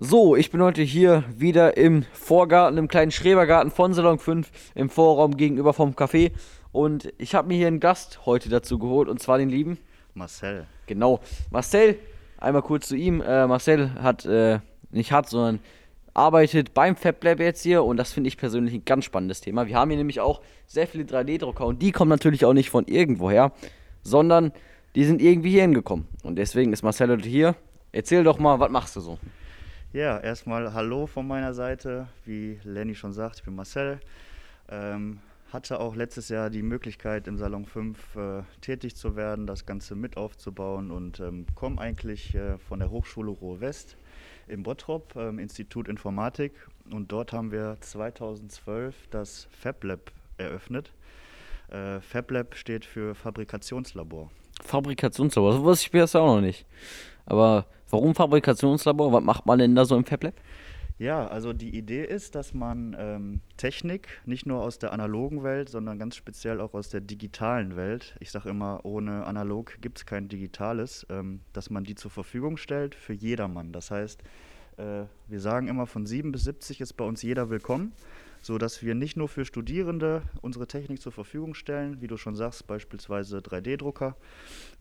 So, ich bin heute hier wieder im Vorgarten, im kleinen Schrebergarten von Salon 5 im Vorraum gegenüber vom Café. Und ich habe mir hier einen Gast heute dazu geholt, und zwar den lieben Marcel. Genau. Marcel, einmal kurz zu ihm. Äh, Marcel hat, äh, nicht hat, sondern arbeitet beim FabLab jetzt hier und das finde ich persönlich ein ganz spannendes Thema. Wir haben hier nämlich auch sehr viele 3D-Drucker und die kommen natürlich auch nicht von irgendwoher, sondern die sind irgendwie hier hingekommen. Und deswegen ist Marcel heute hier. Erzähl doch mal, was machst du so? Ja, erstmal Hallo von meiner Seite. Wie Lenny schon sagt, ich bin Marcel. Ähm, hatte auch letztes Jahr die Möglichkeit, im Salon 5 äh, tätig zu werden, das Ganze mit aufzubauen und ähm, komme eigentlich äh, von der Hochschule Ruhr West im Bottrop, ähm, Institut Informatik. Und dort haben wir 2012 das FabLab eröffnet. Äh, FabLab steht für Fabrikationslabor. Fabrikationslabor, so wusste ich das auch noch nicht. Aber warum Fabrikationslabor? Was macht man denn da so im FabLab? Ja, also die Idee ist, dass man ähm, Technik nicht nur aus der analogen Welt, sondern ganz speziell auch aus der digitalen Welt, ich sage immer, ohne analog gibt es kein digitales, ähm, dass man die zur Verfügung stellt für jedermann. Das heißt, äh, wir sagen immer, von 7 bis 70 ist bei uns jeder willkommen, sodass wir nicht nur für Studierende unsere Technik zur Verfügung stellen, wie du schon sagst, beispielsweise 3D-Drucker,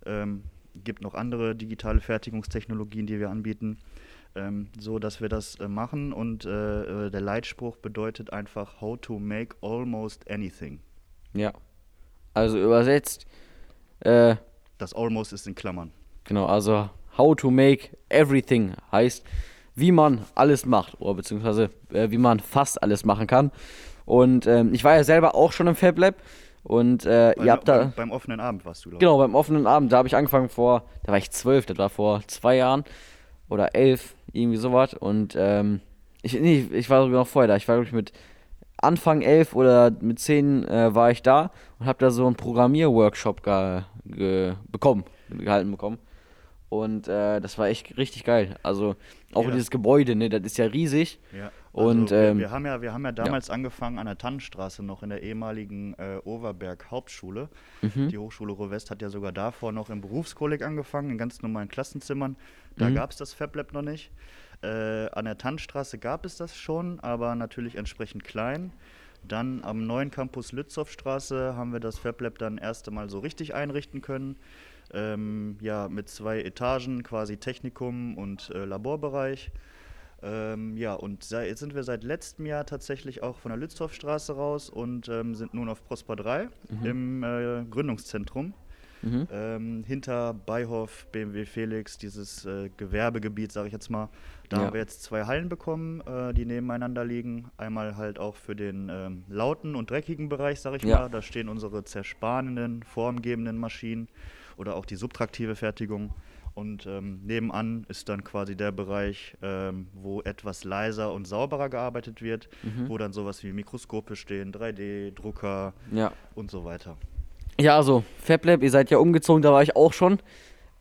ähm, gibt noch andere digitale Fertigungstechnologien, die wir anbieten ähm, so dass wir das äh, machen und äh, äh, der Leitspruch bedeutet einfach How to make almost anything. Ja. Also übersetzt. Äh, das almost ist in Klammern. Genau, also How to make everything heißt, wie man alles macht oder beziehungsweise äh, wie man fast alles machen kann. Und ähm, ich war ja selber auch schon im Fab Lab und äh, ihr habt da. Beim, beim offenen Abend warst du, glaube Genau, beim offenen Abend. Da habe ich angefangen vor, da war ich zwölf, das war vor zwei Jahren oder elf, irgendwie sowas. Und ähm, ich, nee, ich war sogar noch vorher da. Ich war, glaube ich, mit Anfang elf oder mit zehn äh, war ich da und habe da so einen Programmierworkshop ge, ge bekommen, gehalten bekommen. Und äh, das war echt richtig geil. Also auch ja. dieses Gebäude, ne, das ist ja riesig. Ja. Also und ähm, wir, haben ja, wir haben ja damals ja. angefangen an der Tannenstraße noch in der ehemaligen äh, Overberg Hauptschule. Mhm. Die Hochschule Ruhr West hat ja sogar davor noch im Berufskolleg angefangen, in ganz normalen Klassenzimmern. Da mhm. gab es das FabLab noch nicht. Äh, an der Tannenstraße gab es das schon, aber natürlich entsprechend klein. Dann am neuen Campus Lützowstraße haben wir das FabLab dann erst einmal so richtig einrichten können. Ähm, ja, mit zwei Etagen, quasi Technikum und äh, Laborbereich. Ähm, ja, und jetzt sind wir seit letztem Jahr tatsächlich auch von der Lützowstraße raus und ähm, sind nun auf Prosper 3 mhm. im äh, Gründungszentrum. Mhm. Ähm, hinter Beihof, BMW Felix, dieses äh, Gewerbegebiet, sage ich jetzt mal. Da ja. haben wir jetzt zwei Hallen bekommen, äh, die nebeneinander liegen. Einmal halt auch für den ähm, lauten und dreckigen Bereich, sage ich ja. mal. Da stehen unsere zerspanenden, formgebenden Maschinen oder auch die subtraktive Fertigung. Und ähm, nebenan ist dann quasi der Bereich, ähm, wo etwas leiser und sauberer gearbeitet wird, mhm. wo dann sowas wie Mikroskope stehen, 3D-Drucker ja. und so weiter. Ja, also FabLab, ihr seid ja umgezogen, da war ich auch schon.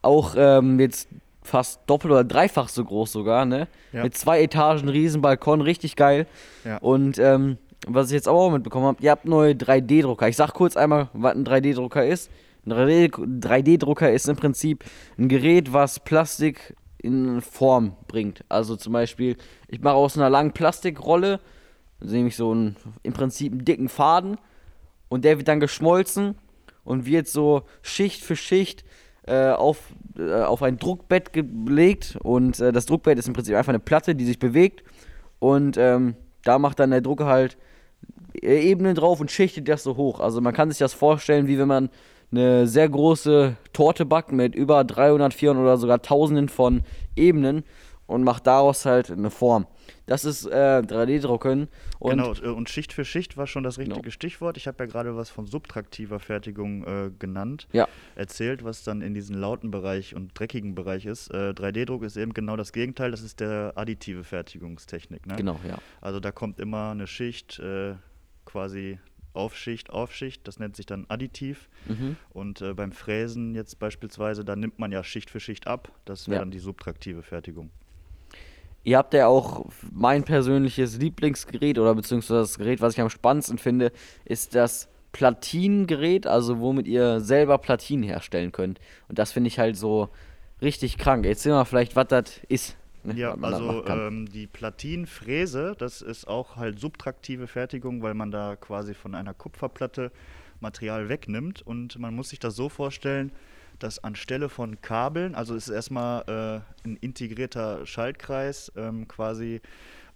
Auch ähm, jetzt fast doppelt oder dreifach so groß sogar, ne? Ja. Mit zwei Etagen, Riesenbalkon, richtig geil. Ja. Und ähm, was ich jetzt auch mitbekommen habe, ihr habt neue 3D-Drucker. Ich sag kurz einmal, was ein 3D-Drucker ist. Ein 3D-Drucker ist im Prinzip ein Gerät, was Plastik in Form bringt. Also zum Beispiel, ich mache aus einer langen Plastikrolle, nehme ich so einen, im Prinzip einen dicken Faden und der wird dann geschmolzen und wird so Schicht für Schicht äh, auf, äh, auf ein Druckbett gelegt. Und äh, das Druckbett ist im Prinzip einfach eine Platte, die sich bewegt. Und ähm, da macht dann der Drucker halt äh, Ebenen drauf und schichtet das so hoch. Also man kann sich das vorstellen, wie wenn man eine sehr große Torte backt mit über 300, 400 oder sogar Tausenden von Ebenen und macht daraus halt eine Form. Das ist äh, 3D-Drucken. Genau, äh, und Schicht für Schicht war schon das richtige genau. Stichwort. Ich habe ja gerade was von subtraktiver Fertigung äh, genannt, ja. erzählt, was dann in diesem lauten Bereich und dreckigen Bereich ist. Äh, 3D-Druck ist eben genau das Gegenteil, das ist der additive Fertigungstechnik. Ne? Genau, ja. Also da kommt immer eine Schicht äh, quasi auf Schicht auf Schicht, das nennt sich dann additiv. Mhm. Und äh, beim Fräsen jetzt beispielsweise, da nimmt man ja Schicht für Schicht ab. Das wäre ja. dann die subtraktive Fertigung. Ihr habt ja auch mein persönliches Lieblingsgerät oder beziehungsweise das Gerät, was ich am spannendsten finde, ist das Platinengerät, also womit ihr selber Platinen herstellen könnt. Und das finde ich halt so richtig krank. Erzähl mal vielleicht, was das ist. Ne? Ja, also ähm, die Platinfräse, das ist auch halt subtraktive Fertigung, weil man da quasi von einer Kupferplatte Material wegnimmt und man muss sich das so vorstellen, dass anstelle von Kabeln, also es ist erstmal äh, ein integrierter Schaltkreis ähm, quasi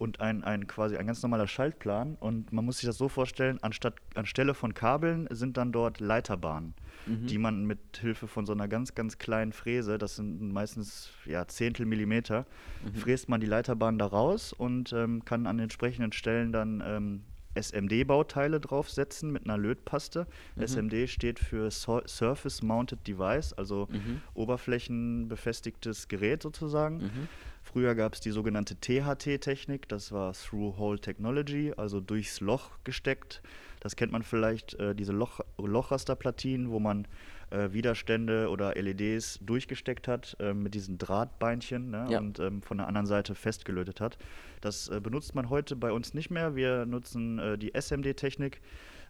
und ein, ein quasi ein ganz normaler Schaltplan und man muss sich das so vorstellen, anstatt anstelle von Kabeln sind dann dort Leiterbahnen, mhm. die man mit Hilfe von so einer ganz ganz kleinen Fräse, das sind meistens ja Zehntel Millimeter, mhm. fräst man die Leiterbahn da raus und ähm, kann an entsprechenden Stellen dann ähm, SMD-Bauteile draufsetzen mit einer Lötpaste. Mhm. SMD steht für Surface Mounted Device, also mhm. oberflächenbefestigtes Gerät sozusagen. Mhm. Früher gab es die sogenannte THT-Technik, das war Through-Hole Technology, also durchs Loch gesteckt. Das kennt man vielleicht, äh, diese Loch Lochrasterplatinen, wo man äh, Widerstände oder LEDs durchgesteckt hat äh, mit diesen Drahtbeinchen ne, ja. und ähm, von der anderen Seite festgelötet hat. Das äh, benutzt man heute bei uns nicht mehr. Wir nutzen äh, die SMD-Technik.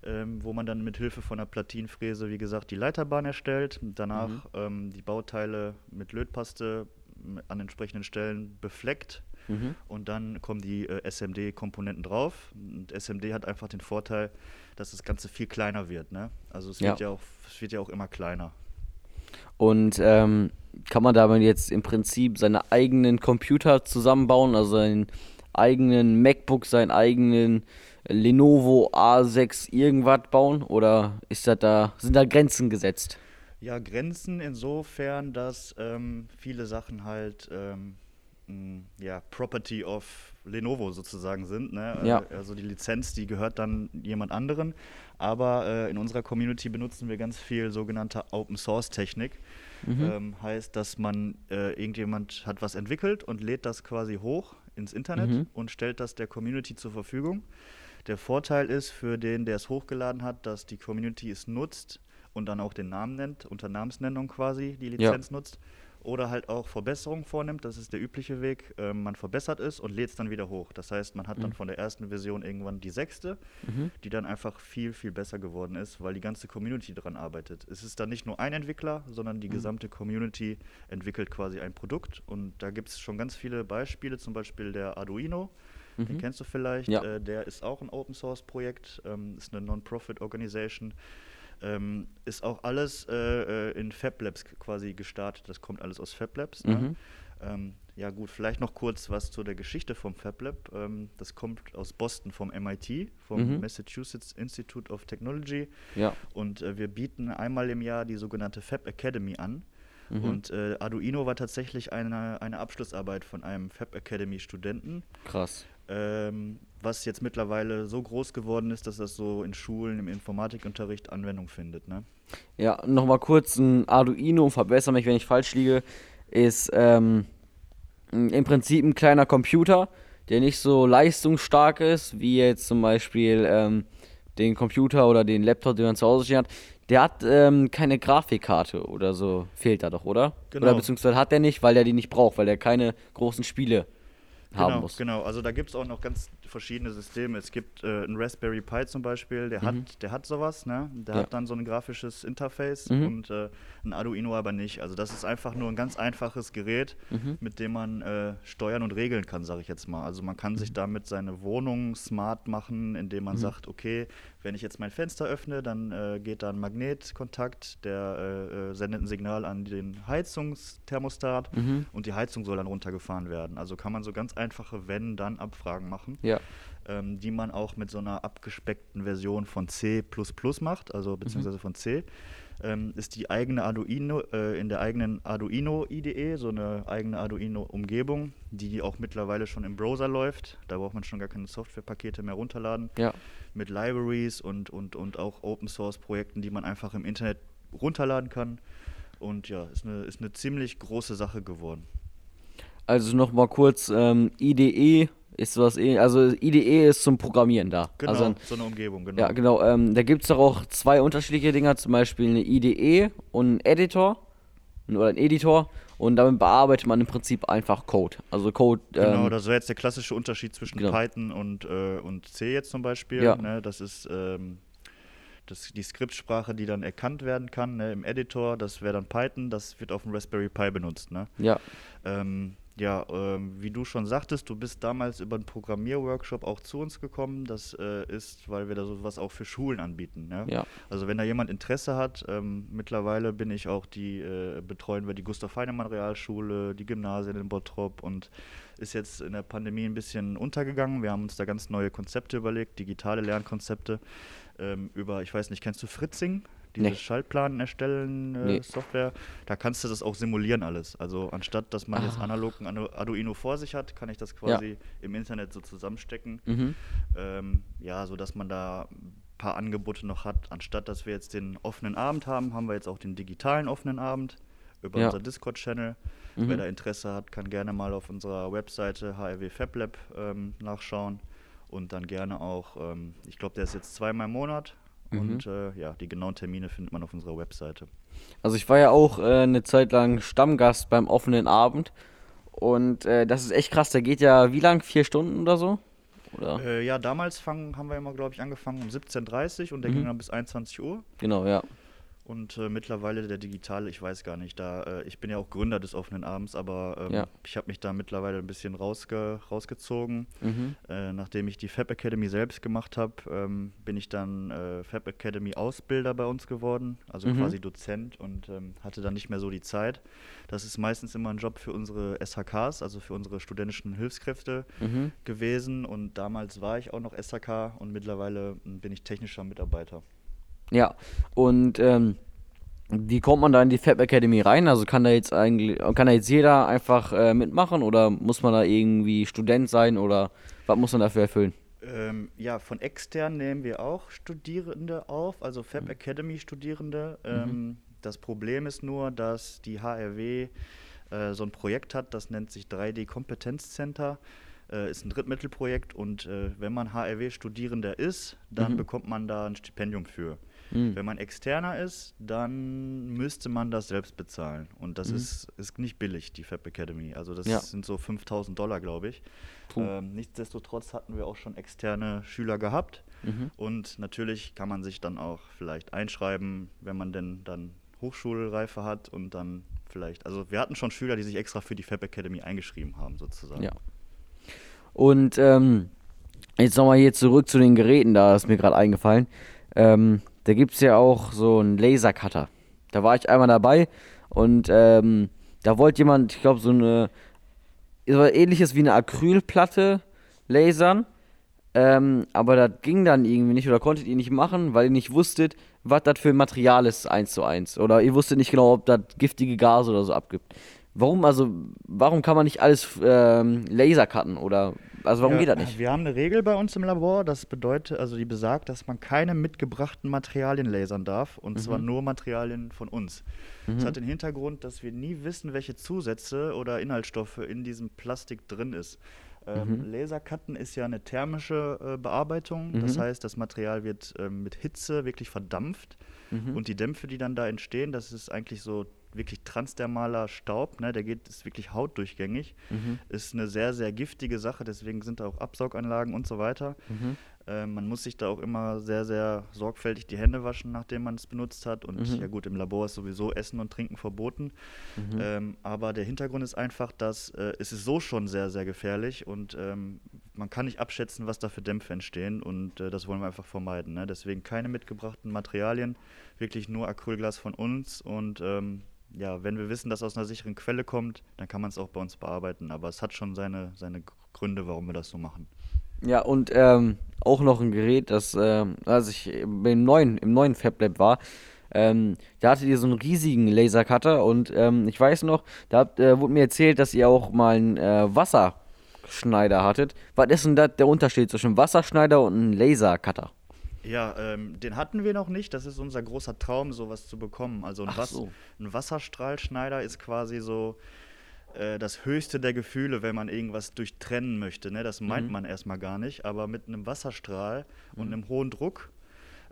Ähm, wo man dann mit Hilfe von einer Platinfräse, wie gesagt, die Leiterbahn erstellt, danach mhm. ähm, die Bauteile mit Lötpaste an entsprechenden Stellen befleckt mhm. und dann kommen die äh, SMD-Komponenten drauf. Und SMD hat einfach den Vorteil, dass das Ganze viel kleiner wird. Ne? Also es, ja. Wird ja auch, es wird ja auch immer kleiner. Und ähm, kann man damit jetzt im Prinzip seine eigenen Computer zusammenbauen, also seinen eigenen MacBook, seinen eigenen Lenovo A6 irgendwas bauen? Oder ist das da, sind da Grenzen gesetzt? Ja, Grenzen insofern, dass ähm, viele Sachen halt ähm, ja, Property of Lenovo sozusagen sind. Ne? Ja. Also die Lizenz, die gehört dann jemand anderen. Aber äh, in unserer Community benutzen wir ganz viel sogenannte Open Source Technik. Mhm. Ähm, heißt, dass man äh, irgendjemand hat was entwickelt und lädt das quasi hoch ins Internet mhm. und stellt das der Community zur Verfügung. Der Vorteil ist für den, der es hochgeladen hat, dass die Community es nutzt und dann auch den Namen nennt, unter Namensnennung quasi die Lizenz ja. nutzt oder halt auch Verbesserungen vornimmt. Das ist der übliche Weg. Ähm, man verbessert es und lädt es dann wieder hoch. Das heißt, man hat mhm. dann von der ersten Version irgendwann die sechste, mhm. die dann einfach viel, viel besser geworden ist, weil die ganze Community daran arbeitet. Es ist dann nicht nur ein Entwickler, sondern die mhm. gesamte Community entwickelt quasi ein Produkt. Und da gibt es schon ganz viele Beispiele, zum Beispiel der Arduino. Den mhm. kennst du vielleicht. Ja. Äh, der ist auch ein Open Source Projekt, ähm, ist eine Non-Profit Organisation. Ähm, ist auch alles äh, äh in Fab Labs quasi gestartet. Das kommt alles aus Fab Labs. Ne? Mhm. Ähm, ja gut, vielleicht noch kurz was zu der Geschichte vom Fab Lab. Ähm, das kommt aus Boston vom MIT, vom mhm. Massachusetts Institute of Technology. Ja. Und äh, wir bieten einmal im Jahr die sogenannte Fab Academy an. Mhm. Und äh, Arduino war tatsächlich eine, eine Abschlussarbeit von einem Fab Academy Studenten. Krass ähm, was jetzt mittlerweile so groß geworden ist, dass das so in Schulen im Informatikunterricht Anwendung findet. Ne? Ja, nochmal kurz ein Arduino, verbessere mich, wenn ich falsch liege, ist ähm, im Prinzip ein kleiner Computer, der nicht so leistungsstark ist, wie jetzt zum Beispiel ähm, den Computer oder den Laptop, den man zu Hause stehen hat. Der hat ähm, keine Grafikkarte oder so, fehlt da doch, oder? Genau. Oder beziehungsweise hat der nicht, weil der die nicht braucht, weil der keine großen Spiele genau, haben muss. Genau, also da gibt es auch noch ganz verschiedene Systeme. Es gibt äh, einen Raspberry Pi zum Beispiel, der, mhm. hat, der hat sowas, ne? der ja. hat dann so ein grafisches Interface mhm. und äh, ein Arduino aber nicht. Also das ist einfach nur ein ganz einfaches Gerät, mhm. mit dem man äh, steuern und regeln kann, sage ich jetzt mal. Also man kann sich mhm. damit seine Wohnung smart machen, indem man mhm. sagt, okay, wenn ich jetzt mein Fenster öffne, dann äh, geht da ein Magnetkontakt, der äh, äh, sendet ein Signal an den Heizungsthermostat mhm. und die Heizung soll dann runtergefahren werden. Also kann man so ganz einfache Wenn-Dann-Abfragen machen, ja. Ähm, die man auch mit so einer abgespeckten Version von C macht, also beziehungsweise mhm. von C. Ähm, ist die eigene Arduino, äh, in der eigenen Arduino IDE, so eine eigene Arduino-Umgebung, die auch mittlerweile schon im Browser läuft. Da braucht man schon gar keine Softwarepakete mehr runterladen. Ja. Mit Libraries und, und, und auch Open-Source-Projekten, die man einfach im Internet runterladen kann. Und ja, ist eine, ist eine ziemlich große Sache geworden. Also nochmal kurz, ähm, IDE ist sowas eh, also IDE ist zum Programmieren da. Genau, also, so eine Umgebung, genau. Ja, genau. Ähm, da gibt es doch auch zwei unterschiedliche Dinger, zum Beispiel eine IDE und einen Editor oder ein Editor und damit bearbeitet man im Prinzip einfach Code. Also Code. Genau, ähm, das wäre jetzt der klassische Unterschied zwischen genau. Python und, äh, und C jetzt zum Beispiel. Ja. Ne? Das ist ähm, das, die Skriptsprache, die dann erkannt werden kann ne? im Editor. Das wäre dann Python. Das wird auf dem Raspberry Pi benutzt. Ne? Ja. Ähm, ja, ähm, wie du schon sagtest, du bist damals über einen Programmierworkshop auch zu uns gekommen. Das äh, ist, weil wir da sowas auch für Schulen anbieten. Ne? Ja. Also wenn da jemand Interesse hat, ähm, mittlerweile bin ich auch die, äh, betreuen wir die Gustav Heinemann Realschule, die Gymnasien in Bottrop und ist jetzt in der Pandemie ein bisschen untergegangen. Wir haben uns da ganz neue Konzepte überlegt, digitale Lernkonzepte ähm, über, ich weiß nicht, kennst du Fritzing? Diese nee. Schaltplan erstellen äh, nee. Software, da kannst du das auch simulieren alles. Also anstatt, dass man ah. jetzt analog ein Arduino vor sich hat, kann ich das quasi ja. im Internet so zusammenstecken. Mhm. Ähm, ja, so dass man da ein paar Angebote noch hat. Anstatt, dass wir jetzt den offenen Abend haben, haben wir jetzt auch den digitalen offenen Abend über ja. unser Discord-Channel. Mhm. Wer da Interesse hat, kann gerne mal auf unserer Webseite HRW FabLab ähm, nachschauen und dann gerne auch, ähm, ich glaube, der ist jetzt zweimal im Monat, Mhm. Und äh, ja, die genauen Termine findet man auf unserer Webseite. Also ich war ja auch äh, eine Zeit lang Stammgast beim offenen Abend. Und äh, das ist echt krass. Der geht ja wie lang? Vier Stunden oder so? Oder? Äh, ja, damals fang, haben wir immer, glaube ich, angefangen um 17.30 Uhr und der mhm. ging dann bis 21 Uhr. Genau, ja. Und äh, mittlerweile der digitale, ich weiß gar nicht, da äh, ich bin ja auch Gründer des offenen Abends, aber ähm, ja. ich habe mich da mittlerweile ein bisschen rausge rausgezogen. Mhm. Äh, nachdem ich die Fab Academy selbst gemacht habe, ähm, bin ich dann äh, Fab Academy Ausbilder bei uns geworden, also mhm. quasi Dozent und ähm, hatte dann nicht mehr so die Zeit. Das ist meistens immer ein Job für unsere SHKs, also für unsere studentischen Hilfskräfte mhm. gewesen. Und damals war ich auch noch SHK und mittlerweile hm, bin ich technischer Mitarbeiter. Ja, und ähm, wie kommt man da in die Fab Academy rein? Also kann da jetzt eigentlich, kann da jetzt jeder einfach äh, mitmachen oder muss man da irgendwie Student sein oder was muss man dafür erfüllen? Ähm, ja, von extern nehmen wir auch Studierende auf, also Fab mhm. Academy Studierende. Ähm, mhm. Das Problem ist nur, dass die HRW äh, so ein Projekt hat, das nennt sich 3D Kompetenzcenter äh, ist ein Drittmittelprojekt und äh, wenn man HRW-Studierender ist, dann mhm. bekommt man da ein Stipendium für. Mhm. Wenn man externer ist, dann müsste man das selbst bezahlen. Und das mhm. ist, ist nicht billig, die Fab Academy. Also das ja. sind so 5000 Dollar, glaube ich. Ähm, nichtsdestotrotz hatten wir auch schon externe Schüler gehabt. Mhm. Und natürlich kann man sich dann auch vielleicht einschreiben, wenn man denn dann Hochschulreife hat und dann vielleicht, also wir hatten schon Schüler, die sich extra für die Fab Academy eingeschrieben haben, sozusagen. Ja. Und ähm, jetzt nochmal hier zurück zu den Geräten, da ist mir gerade eingefallen. Ähm, da gibt es ja auch so einen Lasercutter. Da war ich einmal dabei und ähm, da wollte jemand, ich glaube, so eine so ähnliches wie eine Acrylplatte lasern. Ähm, aber das ging dann irgendwie nicht oder konntet ihr nicht machen, weil ihr nicht wusstet, was das für ein Material ist, eins zu eins. Oder ihr wusstet nicht genau, ob das giftige Gase oder so abgibt. Warum, also, warum kann man nicht alles ähm, lasercutten oder also warum ja, geht das nicht? Wir haben eine Regel bei uns im Labor, das bedeutet, also die besagt, dass man keine mitgebrachten Materialien lasern darf und mhm. zwar nur Materialien von uns. Mhm. Das hat den Hintergrund, dass wir nie wissen, welche Zusätze oder Inhaltsstoffe in diesem Plastik drin ist. Ähm, mhm. Lasercutten ist ja eine thermische äh, Bearbeitung, das mhm. heißt, das Material wird ähm, mit Hitze wirklich verdampft mhm. und die Dämpfe, die dann da entstehen, das ist eigentlich so wirklich transdermaler Staub, ne, der geht, ist wirklich hautdurchgängig, mhm. ist eine sehr, sehr giftige Sache, deswegen sind da auch Absauganlagen und so weiter. Mhm. Äh, man muss sich da auch immer sehr, sehr sorgfältig die Hände waschen, nachdem man es benutzt hat. Und mhm. ja gut, im Labor ist sowieso Essen und Trinken verboten. Mhm. Ähm, aber der Hintergrund ist einfach, dass äh, es ist so schon sehr, sehr gefährlich und ähm, man kann nicht abschätzen, was da für Dämpfe entstehen und äh, das wollen wir einfach vermeiden. Ne? Deswegen keine mitgebrachten Materialien, wirklich nur Acrylglas von uns und ähm, ja, wenn wir wissen, dass aus einer sicheren Quelle kommt, dann kann man es auch bei uns bearbeiten. Aber es hat schon seine, seine Gründe, warum wir das so machen. Ja, und ähm, auch noch ein Gerät, das, äh, als ich im neuen, im neuen FabLab war, ähm, da hattet ihr so einen riesigen Lasercutter und ähm, ich weiß noch, da habt, äh, wurde mir erzählt, dass ihr auch mal einen äh, Wasserschneider hattet. Was ist denn da der Unterschied zwischen Wasserschneider und einem Lasercutter? Ja, ähm, den hatten wir noch nicht. Das ist unser großer Traum, sowas zu bekommen. Also ein, Was so. ein Wasserstrahlschneider ist quasi so äh, das höchste der Gefühle, wenn man irgendwas durchtrennen möchte. Ne? Das meint mhm. man erstmal gar nicht. Aber mit einem Wasserstrahl mhm. und einem hohen Druck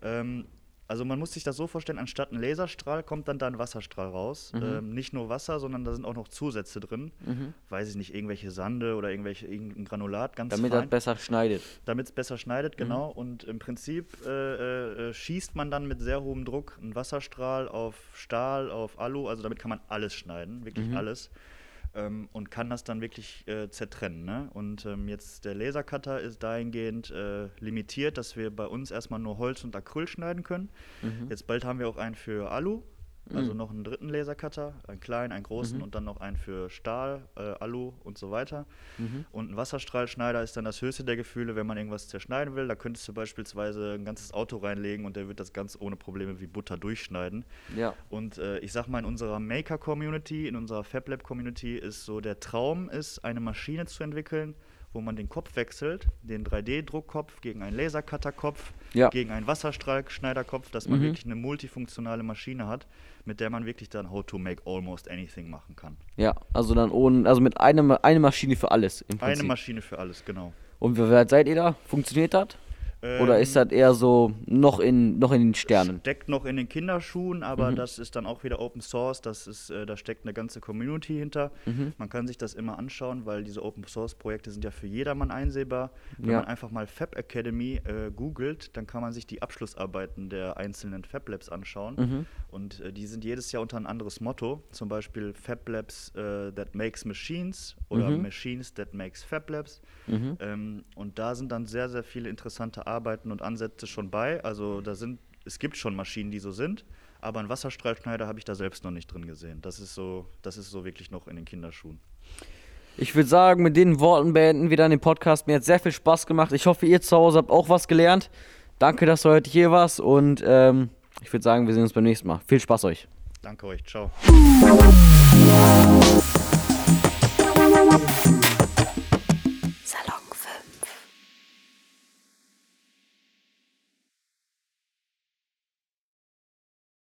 ähm, also man muss sich das so vorstellen, anstatt ein Laserstrahl kommt dann da ein Wasserstrahl raus. Mhm. Ähm, nicht nur Wasser, sondern da sind auch noch Zusätze drin. Mhm. Weiß ich nicht, irgendwelche Sande oder irgendwelche irgendein Granulat, ganz Damit es besser schneidet. Damit es besser schneidet, mhm. genau. Und im Prinzip äh, äh, äh, schießt man dann mit sehr hohem Druck einen Wasserstrahl auf Stahl, auf Alu. Also damit kann man alles schneiden, wirklich mhm. alles. Ähm, und kann das dann wirklich äh, zertrennen. Ne? Und ähm, jetzt der Lasercutter ist dahingehend äh, limitiert, dass wir bei uns erstmal nur Holz und Acryl schneiden können. Mhm. Jetzt bald haben wir auch einen für Alu. Also mhm. noch einen dritten Lasercutter, einen kleinen, einen großen mhm. und dann noch einen für Stahl, äh, Alu und so weiter. Mhm. Und ein Wasserstrahlschneider ist dann das höchste der Gefühle, wenn man irgendwas zerschneiden will. Da könntest du beispielsweise ein ganzes Auto reinlegen und der wird das ganz ohne Probleme wie Butter durchschneiden. Ja. Und äh, ich sag mal, in unserer Maker-Community, in unserer FabLab-Community ist so der Traum, ist eine Maschine zu entwickeln, wo man den Kopf wechselt, den 3D-Druckkopf gegen einen Lasercutterkopf, ja. gegen einen Wasserstrahlschneiderkopf, dass man mhm. wirklich eine multifunktionale Maschine hat, mit der man wirklich dann How to make almost anything machen kann. Ja, also dann ohne, also mit einer eine Maschine für alles im Prinzip. Eine Maschine für alles, genau. Und wie weit seid ihr da? Funktioniert das? Oder ist das eher so noch in, noch in den Sternen? Steckt noch in den Kinderschuhen, aber mhm. das ist dann auch wieder Open Source. Das ist, äh, da steckt eine ganze Community hinter. Mhm. Man kann sich das immer anschauen, weil diese Open Source Projekte sind ja für jedermann einsehbar. Wenn ja. man einfach mal Fab Academy äh, googelt, dann kann man sich die Abschlussarbeiten der einzelnen Fab Labs anschauen. Mhm. Und äh, die sind jedes Jahr unter ein anderes Motto. Zum Beispiel Fab Labs äh, that makes machines oder mhm. Machines that makes Fab Labs. Mhm. Ähm, und da sind dann sehr, sehr viele interessante Arbeiten und Ansätze schon bei. Also da sind, es gibt schon Maschinen, die so sind, aber einen Wasserstrahlschneider habe ich da selbst noch nicht drin gesehen. Das ist so, das ist so wirklich noch in den Kinderschuhen. Ich würde sagen, mit den Worten beenden wir dann den Podcast. Mir hat sehr viel Spaß gemacht. Ich hoffe, ihr zu Hause habt auch was gelernt. Danke, dass du heute hier warst und ähm, ich würde sagen, wir sehen uns beim nächsten Mal. Viel Spaß euch. Danke euch. Ciao.